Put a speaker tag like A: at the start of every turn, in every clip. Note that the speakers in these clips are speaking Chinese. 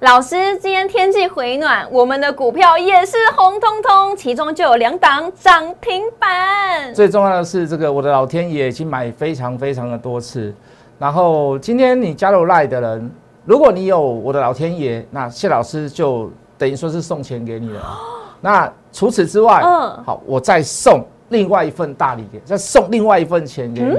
A: 老师，今天天气回暖，我们的股票也是红彤彤，其中就有两档涨停板。
B: 最重要的是，这个我的老天爷已经买非常非常的多次。然后今天你加入赖的人，如果你有我的老天爷，那谢老师就等于说是送钱给你了。那除此之外，嗯，好，我再送另外一份大礼给，再送另外一份钱给你，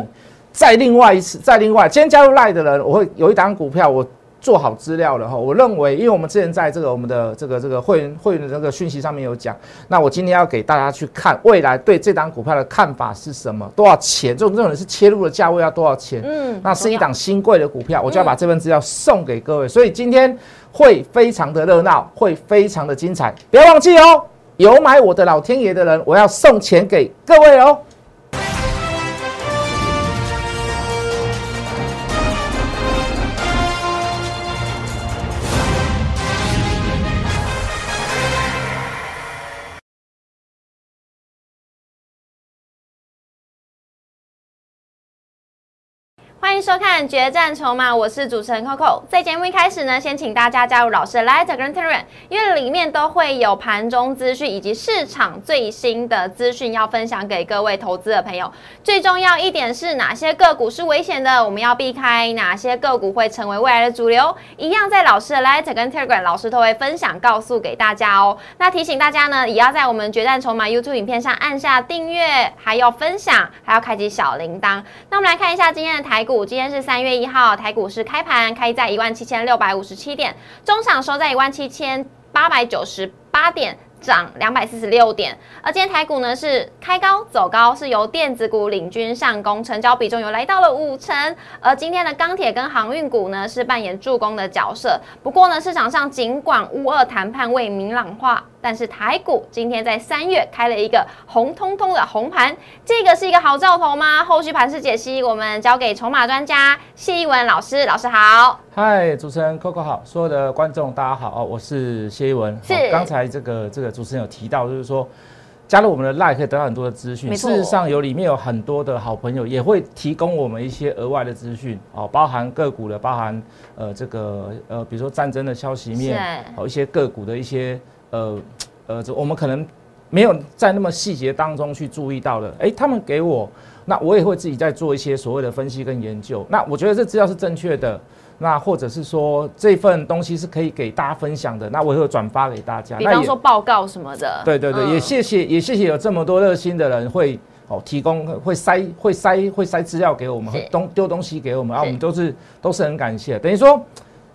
B: 再另外一次，再另外，今天加入赖的人，我会有一档股票我。做好资料了哈，我认为，因为我们之前在这个我们的这个这个会员会员的这个讯息上面有讲，那我今天要给大家去看未来对这档股票的看法是什么，多少钱？这种这种是切入的价位要多少钱？嗯，那是一档新贵的股票，我就要把这份资料送给各位，所以今天会非常的热闹，会非常的精彩，不要忘记哦，有买我的老天爷的人，我要送钱给各位哦。
A: 欢迎收看《决战筹码》，我是主持人 Coco。在节目一开始呢，先请大家加入老师的 Light 跟 Telegram，因为里面都会有盘中资讯以及市场最新的资讯要分享给各位投资的朋友。最重要一点是哪些个股是危险的，我们要避开；哪些个股会成为未来的主流，一样在老师的 Light 跟 Telegram，老师都会分享告诉给大家哦。那提醒大家呢，也要在我们《决战筹码》YouTube 影片上按下订阅，还要分享，还要开启小铃铛。那我们来看一下今天的台股。股今天是三月一号，台股市开盘开在一万七千六百五十七点，中场收在一万七千八百九十八点。涨两百四十六点，而今天台股呢是开高走高，是由电子股领军上攻，成交比重有来到了五成。而今天的钢铁跟航运股呢是扮演助攻的角色。不过呢，市场上尽管乌二谈判未明朗化，但是台股今天在三月开了一个红彤彤的红盘，这个是一个好兆头吗？后续盘势解析，我们交给筹码专家谢一文老师，老师好。
B: 嗨，主持人 Coco 好，所有的观众大家好哦，我是谢一文。
A: 是，
B: 刚才这个这个主持人有提到，就是说加入我们的 Line 可以得到很多的资讯。事实上有里面有很多的好朋友也会提供我们一些额外的资讯哦，包含个股的，包含呃这个呃比如说战争的消息面，好一些个股的一些呃呃，这我们可能没有在那么细节当中去注意到的，哎，他们给我，那我也会自己在做一些所谓的分析跟研究。那我觉得这资料是正确的。那或者是说这份东西是可以给大家分享的，那我也会转发给大家。
A: 比方说报告什么的。
B: 对对对，也谢谢也谢谢有这么多热心的人会哦提供会塞会塞会塞资料给我们，东丢东西给我们啊，我们都是都是很感谢。等于说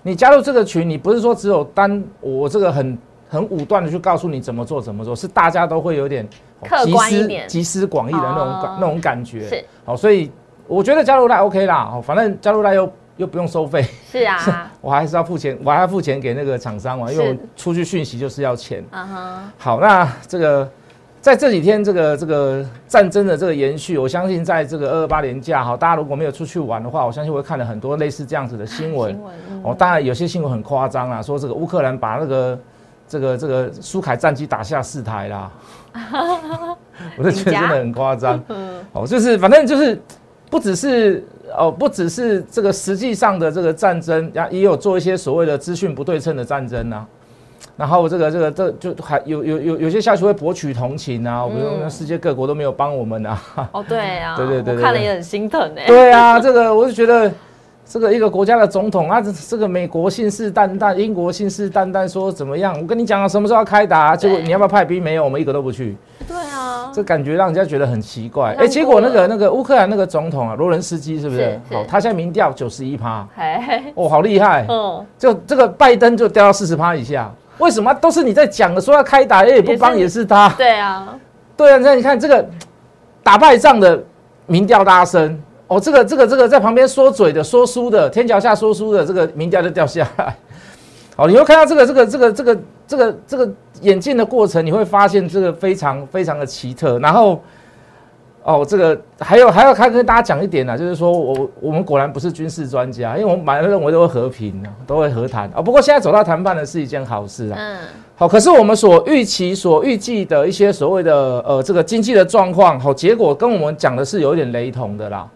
B: 你加入这个群，你不是说只有单我这个很很武断的去告诉你怎么做怎么做，是大家都会有点
A: 客观一点、
B: 集思广益的那种感那种感觉。是好，所以我觉得加入来 OK 啦，哦，反正加入来又。又不用收费，
A: 是啊，
B: 我还是要付钱，我还要付钱给那个厂商嘛，因为我出去讯息就是要钱。啊哈。好，那这个在这几天这个这个战争的这个延续，我相信在这个二二八年假哈，大家如果没有出去玩的话，我相信会看了很多类似这样子的新闻。新闻。哦，当然有些新闻很夸张啊，说这个乌克兰把那个这个这个苏凯战机打下四台啦。我就觉得真的很夸张。嗯。哦，就是反正就是不只是。哦，不只是这个实际上的这个战争，呀，也有做一些所谓的资讯不对称的战争呐。然后这个这个这就还有有有有些下去会博取同情啊，比如世界各国都没有帮我们啊。
A: 哦，对啊，
B: 对 对对，
A: 看了也很心疼哎。
B: 对啊，这个我就觉得。这个一个国家的总统啊，这这个美国信誓旦旦，英国信誓旦旦说怎么样？我跟你讲啊，什么时候要开打？结果你要不要派兵？没有，我们一个都不去。
A: 对啊，
B: 这感觉让人家觉得很奇怪。哎，结果那个那个乌克兰那个总统啊，罗伦斯基是不是？好，他现在民调九十一趴，哦，好厉害。嗯，就这个拜登就掉到四十趴以下。为什么？都是你在讲的，说要开打，也不帮，也是他。
A: 对啊，
B: 对啊，那你看这个打败仗的民调大声。哦，这个这个这个在旁边说嘴的、说书的，天桥下说书的，这个名调就掉下来。哦，你会看到这个这个这个这个这个这个演进的过程，你会发现这个非常非常的奇特。然后，哦，这个还有还要看跟大家讲一点呢，就是说我我们果然不是军事专家，因为我们本来认为都会和平都会和谈啊。不过现在走到谈判的是一件好事啊。嗯。好，可是我们所预期、所预计的一些所谓的呃这个经济的状况，好结果跟我们讲的是有一点雷同的啦。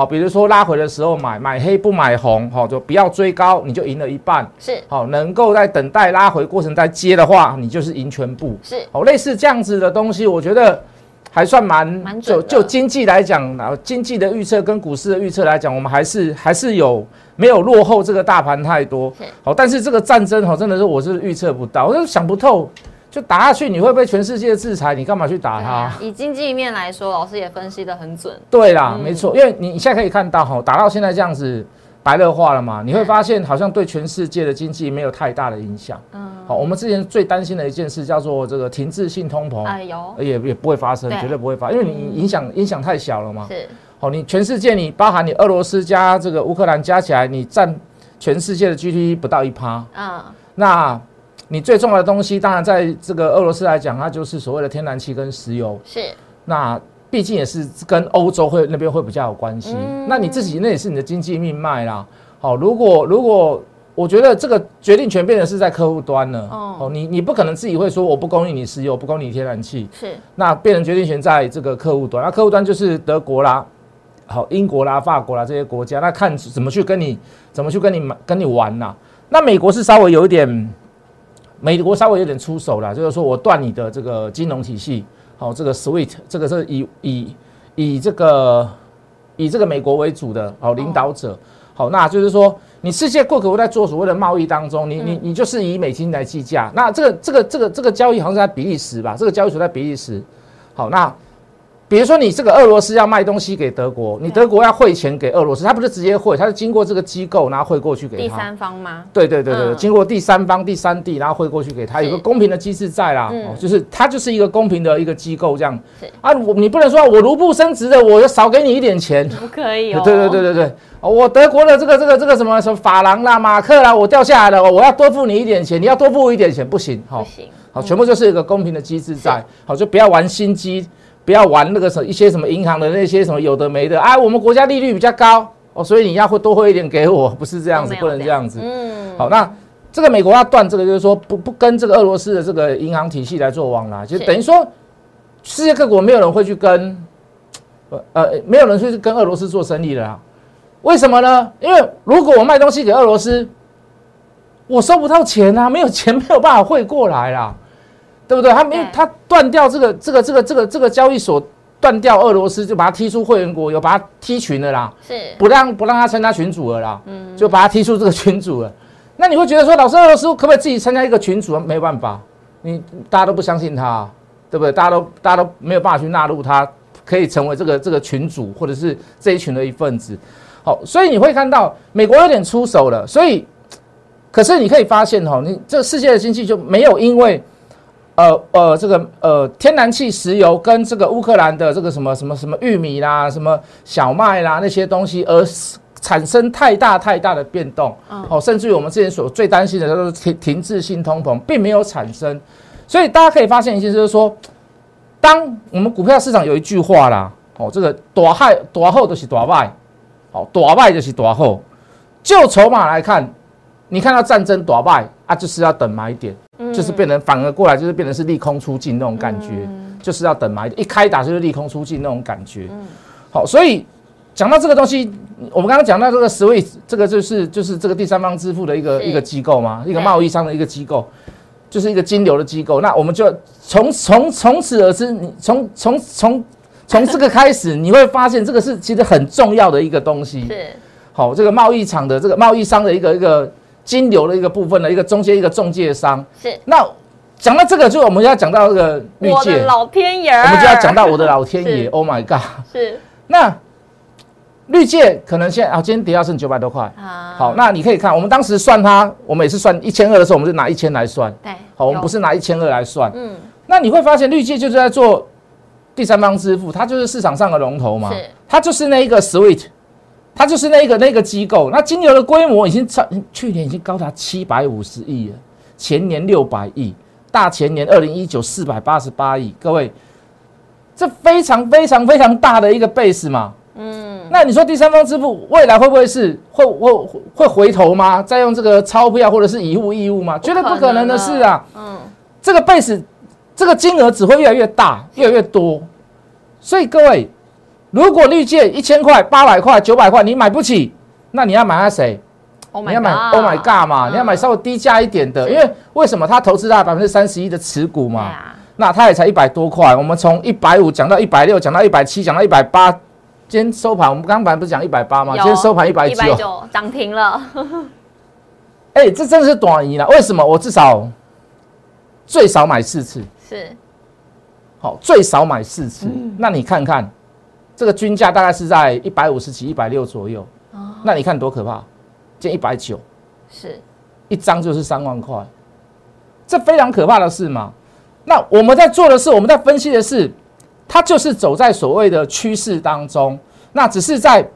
B: 好，比如说拉回的时候买，买黑不买红，好，就不要追高，你就赢了一半。
A: 是
B: 好，能够在等待拉回过程再接的话，你就是赢全部。
A: 是
B: 好，类似这样子的东西，我觉得还算蛮就
A: 蛮准的
B: 就经济来讲，然后经济的预测跟股市的预测来讲，我们还是还是有没有落后这个大盘太多
A: 是。
B: 好，但是这个战争哈，真的是我是预测不到，我就想不透，就打下去你会被全世界制裁，你干嘛去打它
A: 啊？以经济面来说，老师也分析的很准。
B: 对啦，
A: 嗯
B: 没错，因为你你现在可以看到哈，打到现在这样子白热化了嘛，你会发现好像对全世界的经济没有太大的影响。
A: 嗯，
B: 好，我们之前最担心的一件事叫做这个停滞性通膨，
A: 哎呦
B: 也也不会发生，
A: 对
B: 绝对不会发，因为你影响影响太小了嘛。
A: 是
B: 好，你全世界你包含你俄罗斯加这个乌克兰加起来，你占全世界的 GDP 不到一趴。
A: 嗯
B: 那你最重要的东西，当然在这个俄罗斯来讲，它就是所谓的天然气跟石油。
A: 是
B: 那毕竟也是跟欧洲会那边会比较有关系。
A: 嗯
B: 那你自己那也是你的经济命脉啦。好，如果如果我觉得这个决定权变成是在客户端了。
A: 哦
B: 哦，你你不可能自己会说我不供应你石油，不供应你天然气，
A: 是
B: 那变成决定权在这个客户端。那客户端就是德国啦，好英国啦、法国啦这些国家，那看怎么去跟你怎么去跟你跟你玩呐、那美国是稍微有一点，美国稍微有点出手了，就是说我断你的这个金融体系，好、这个 SWIFT 这个是以以以这个以这个美国为主的好、领导者，好、那就是说你世界各国在做所谓的贸易当中，你你你就是以美金来计价，那这个这个这个这个交易好像在比利时吧，这个交易所在比利时，好，那比如说你这个俄罗斯要卖东西给德国，你德国要汇钱给俄罗斯，他不是直接汇，他是经过这个机构然后汇过去给他。
A: 第三方吗？
B: 对对对对，经过第三方、第三地，然后汇过去给他，有个公平的机制在啦。
A: 嗯
B: 哦，就是它就是一个公平的一个机构这样
A: 是。
B: 啊，我你不能说我卢布升值的，我就少给你一点钱。
A: 不可以哦。
B: 对对对对对，哦我德国的这个这个这个什么什么法郎啦、马克啦，我掉下来了，我要多付你一点钱，你要多付我一点钱，不行。好、
A: 不行。
B: 好，全部就是一个公平的机制在。好，就不要玩心机，不要玩那个什么一些什么银行的那些什么有的没的啊。我们国家利率比较高哦，所以你要会多汇一点给我，不是这样子，不能这样子。
A: 嗯，
B: 好，那这个美国要断这个，就是说不不跟这个俄罗斯的这个银行体系来做往来，就等于说世界各国没有人会去跟呃呃没有人去跟俄罗斯做生意的啦。为什么呢？因为如果我卖东西给俄罗斯，我收不到钱啊，没有钱没有办法汇过来啦，对不对？他没有他断掉这个这个这个这个这个交易所断掉俄罗斯，就把他踢出会员国，有把他踢群了啦。
A: 是
B: 不让不让他参加群组了啦，
A: 嗯
B: 就把他踢出这个群组了。那你会觉得说，老师俄罗斯可不可以自己参加一个群组？没有办法，你大家都不相信他，对不对？大家都大家都没有办法去纳入他，可以成为这个这个群组或者是这一群的一份子。好，所以你会看到美国有点出手了，所以可是你可以发现哈，你这个世界的经济就没有因为。呃呃，这个呃天然气、石油跟这个乌克兰的这个什么什么什么玉米啦、什么小麦啦那些东西，而产生太大太大的变动。
A: 嗯
B: 哦，甚至于我们之前所最担心的都是停停滞性通膨，并没有产生。所以大家可以发现一件事，就是说，当我们股票市场有一句话啦，哦，这个大害大后就是大败，哦，大败就是大后。就筹码来看，你看到战争大败啊，就是要等买点。就是变成反而过来，就是变成是利空出尽那种感觉，就是要等买，一开打就是利空出尽那种感觉。好，所以讲到这个东西，我们刚刚讲到这个 Switch，这个就是就是这个第三方支付的一个一个机构嘛，一个贸易商的一个机构，就是一个金流的机构。那我们就从从从此而知，你从从从从这个开始，你会发现这个是其实很重要的一个东西。
A: 是
B: 好，这个贸易场的这个贸易商的一个一个金流的一个部分的一个中间一个中介商。
A: 是，
B: 那讲到这个，就我们要讲到这个绿界，
A: 老天爷，
B: 我们就要讲到我的老天爷，Oh my God！
A: 是。
B: 那绿界可能现在啊，今天跌到剩九百多块。
A: 啊，
B: 好，那你可以看，我们当时算它，我们也是算一千二的时候，我们就拿一千来算。
A: 对，
B: 好，我们不是拿一千二来算。
A: 嗯。
B: 那你会发现绿界就是在做第三方支付，它就是市场上的龙头嘛。
A: 是，
B: 它就是那一个 Sweet，它就是那个那个机构。那金牛的规模已经超去年已经高达七百五十亿了，前年六百亿，大前年二零一九四百八十八亿，各位，这非常非常非常大的一个 base 嘛。
A: 嗯，
B: 那你说第三方支付未来会不会是会会会回头吗？再用这个钞票或者是以物易物吗？绝对不可能的事啊！
A: 嗯，
B: 这个 base 这个金额只会越来越大，越来越多。所以各位，如果绿界一千块、八百块、九百块你买不起，那你要买他谁
A: ？Oh
B: 你要买 Oh my God 嘛，
A: 嗯
B: 你要买稍微低价一点的，因为为什么他投资大百分之三十一的持股嘛？
A: 啊，
B: 那他也才一百多块，我们从一百五讲到一百六，讲到一百七，讲到一百八。今天收盘，我们刚才不是讲一百八吗？今天收盘一百
A: 一百
B: 九。
A: 九涨停了，
B: 哎，这真的是短移了。为什么？我至少最少买四次，
A: 是
B: 好，最少买四次。
A: 嗯
B: 那你看看，这个均价大概是在一百五十几、一百六左右。
A: 哦
B: 那你看多可怕？见一百九，
A: 是
B: 一张就是三万块，这非常可怕的事嘛。那我们在做的是，我们在分析的是，它就是走在所谓的趋势当中。那只是在，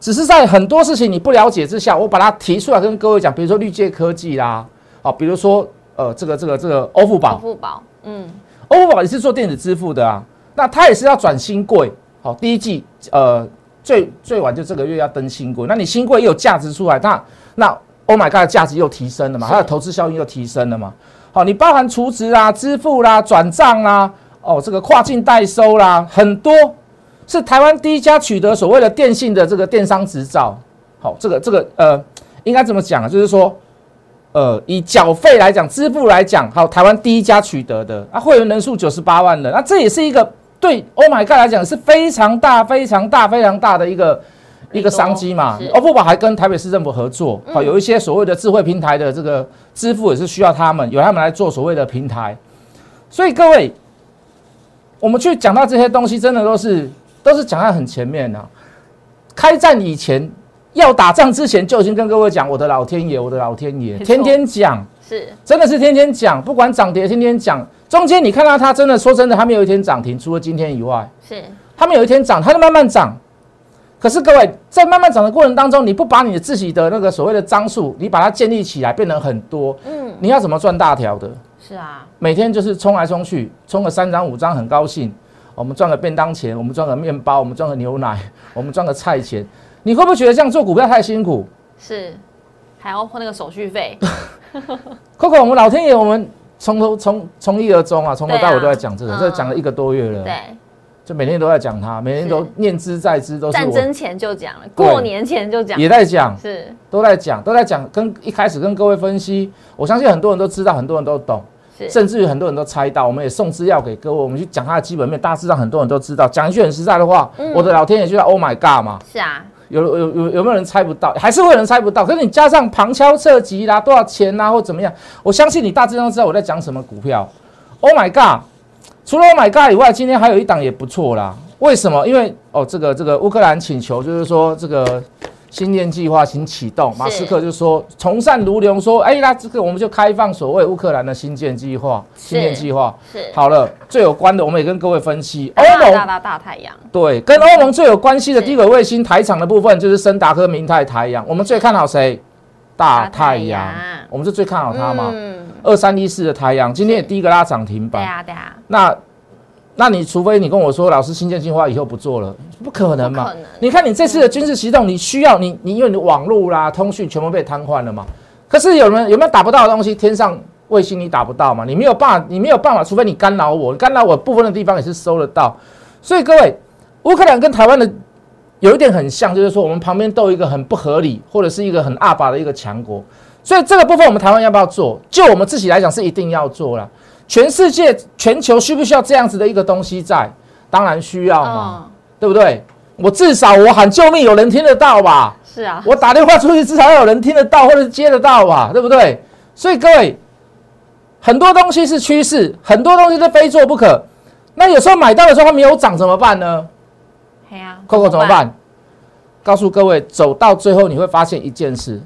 B: 只是在很多事情你不了解之下，我把它提出来跟各位讲，比如说绿界科技啦，啊，比如说呃这个这个这个欧付宝，欧，
A: 付宝，嗯，
B: 欧付宝也是做电子支付的啊，那它也是要转新贵，好，第一季呃最最晚就这个月要登新贵，那你新贵又有价值出来，那那 Oh my God 的价值又提升了嘛，它的投资效应又提升了嘛，好，你包含储值啦、支付啦、转账啦，哦，这个跨境代收啦，很多是台湾第一家取得所谓的电信的这个电商执照，好，这个这个呃应该怎么讲啊？就是说。呃，以缴费来讲，支付来讲，好，台湾第一家取得的啊，会员人数九十八万人，那这也是一个对 Oh my God 来讲是非常大、非常大、非常大的一个一个商机嘛
A: 是。
B: 欧付宝还跟台北市政府合作，好，有一些所谓的智慧平台的这个支付也是需要他们，由他们来做所谓的平台。所以各位，我们去讲到这些东西，真的都是都是讲在很前面啊。开战以前，要打仗之前就已经跟各位讲，我的老天爷，我的老天爷，天天讲。
A: 是
B: 真的是天天讲，不管涨跌，天天讲。中间你看到它真的说真的，它没有一天涨停，除了今天以外，
A: 是
B: 它没有一天涨，它就慢慢涨。可是各位，在慢慢涨的过程当中，你不把你的自己的那个所谓的张数，你把它建立起来，变得很多，
A: 嗯
B: 你要怎么赚大条的？
A: 是啊，
B: 每天就是冲来冲去，冲个三张五张很高兴，我们赚个便当钱，我们赚个面包，我们赚个牛奶，我们赚个菜钱。你会不会觉得这样做股票太辛苦
A: 是还要付那个手续费？
B: Coco，我们老天爷，我们从头从从一而终啊，从头到尾都在讲这个，这讲了一个多月了。
A: 对，
B: 就每天都在讲它，每天都念之在之，都是我
A: 战争前就讲了，
B: 对
A: 过年前就讲，
B: 也在讲，
A: 是
B: 都在讲，都在讲。跟一开始跟各位分析，我相信很多人都知道，很多人都懂，甚至于很多人都猜到。我们也送资料给各位，我们去讲它的基本面，大致上很多人都知道。讲一句很实在的话，
A: 嗯
B: 我的老天爷就叫 Oh my God 嘛，
A: 是啊，
B: 有有有有没有人猜不到？还是会有人猜不到。可是你加上旁敲侧击啦，多少钱啦，或怎么样，我相信你大致上知道我在讲什么股票。Oh my God！除了 Oh my God 以外，今天还有一档也不错啦。为什么？因为哦，这个这个乌克兰请求就是说这个星链计划请启动，马斯克就说从善如流，说哎，那这个我们就开放所谓乌克兰的新建计划、新建计划。
A: 是。
B: 好了，最有关的我们也跟各位分析欧盟
A: 大大大太阳，
B: 对，跟欧盟最有关系的
A: 是。
B: 低轨卫星台厂的部分就是森达科、明泰、太阳。我们最看好谁？大太阳。我们是最看好它嘛。
A: 嗯，
B: 二三一四的太阳，今天也第一个拉涨停板。
A: 对
B: 板。
A: 啊对啊，
B: 那，那你除非你跟我说，老师新建计划以后不做了，不可能嘛
A: 能？
B: 你看你这次的军事行动，你需要你你因为你网络啦、通讯全部被瘫痪了嘛？可是有人有没有打不到的东西？天上卫星你打不到嘛？你没有办法，你没有办法，除非你干扰我，干扰我部分的地方也是收得到。所以各位，乌克兰跟台湾的有一点很像，就是说我们旁边都有一个很不合理或者是一个很阿巴的一个强国，所以这个部分我们台湾要不要做？就我们自己来讲是一定要做了。全世界、全球需不需要这样子的一个东西在？当然需要嘛，
A: 嗯，
B: 对不对？我至少我喊救命，有人听得到吧？
A: 是啊，
B: 我打电话出去，至少要有人听得到或者接得到吧，对不对？所以各位，很多东西是趋势，很多东西是非做不可。那有时候买到的时候它没有涨怎么办呢
A: 嘿呀
B: ？Coco 怎么？办？告诉各位，走到最后你会发现一件事，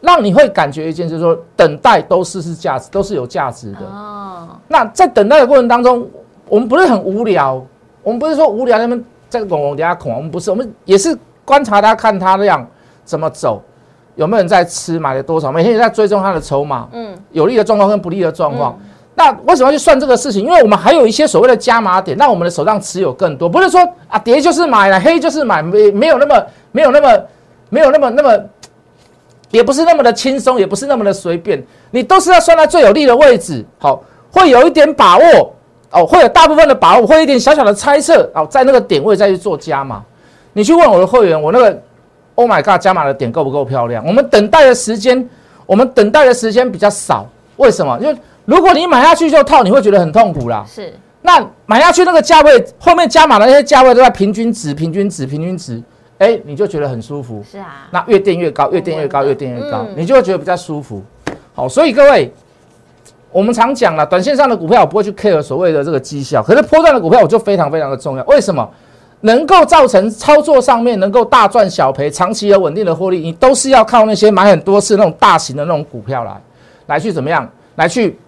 B: 让你会感觉一件事，说等待都是是价值，都是有价值的。
A: 哦，
B: 那在等待的过程当中，我们不是很无聊，我们不是说无聊，他们在拱拱底下恐，我们不是，我们也是观察他，看他量怎么走，有没有人在吃，买了多少，每天也在追踪他的筹码，
A: 嗯，
B: 有利的状况跟不利的状况。
A: 嗯
B: 那为什么要去算这个事情？因为我们还有一些所谓的加码点，那我们的手上持有更多，不是说啊跌就是买了，黑就是买，没没有那么没有那么没有那么那么，也不是那么的轻松，也不是那么的随便，你都是要算在最有利的位置，好，会有一点把握哦，会有大部分的把握，会有一点小小的猜测哦，在那个点位再去做加码。你去问我的会员，我那个 Oh my God 加码的点够不够漂亮？我们等待的时间，我们等待的时间比较少，为什么？因为如果你买下去就套，你会觉得很痛苦啦。
A: 是，
B: 那买下去那个价位，后面加码的那些价位都在平均值、平均值、平均值，哎，你就觉得很舒服。
A: 是啊，
B: 那越垫越高，越垫越高，越垫越高，
A: 嗯
B: 你就会觉得比较舒服。好，所以各位，我们常讲了，短线上的股票我不会去 care 所谓的这个绩效，可是波段的股票我就非常非常的重要。为什么？能够造成操作上面能够大赚小赔、长期有稳定的获利，你都是要靠那些买很多次那种大型的那种股票来，来去怎么样？来去。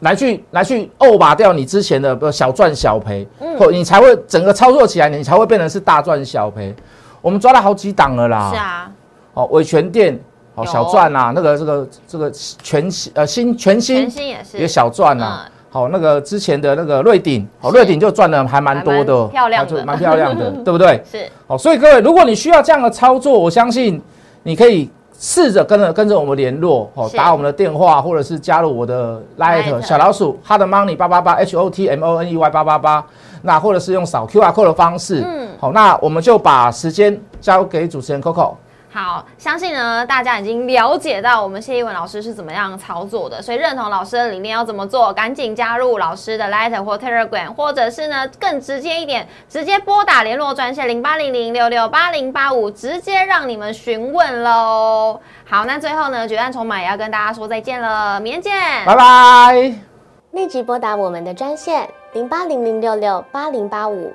B: 来去来去沤把掉你之前的呃小赚小赔，
A: 嗯
B: 或你才会整个操作起来，你才会变成是大赚小赔。我们抓了好几档了啦，
A: 是啊，
B: 哦，伟全店哦小赚啊，那个这个这个全新呃新全新
A: 全新也是。
B: 也小赚啊。
A: 嗯。
B: 好，那个之前的那个瑞鼎，好，
A: 是。
B: 瑞鼎就赚的还蛮多的，
A: 蛮漂亮的。
B: 蛮漂亮的，对不对？
A: 是。
B: 好，所以各位，如果你需要这样的操作，我相信你可以试着跟着跟着我们联络，哦，打我们的电话，或者是加入我的 Light
A: Lite
B: 小老鼠 Hot Money 八八八 H O T M O N E Y 八八八，那或者是用扫 QR code 的方式，
A: 嗯。
B: 好，那我们就把时间交给主持人 Coco。
A: 好，相信呢大家已经了解到我们谢一文老师是怎么样操作的，所以认同老师的理念要怎么做，赶紧加入老师的 Letter 或 Telegram，或者是呢更直接一点，直接拨打联络专线零八零零六六八零八五，直接让你们询问喽。好，那最后呢，决战筹码也要跟大家说再见了，明天见，
B: 拜拜。
C: 立即拨打我们的专线零八零零六六八零八五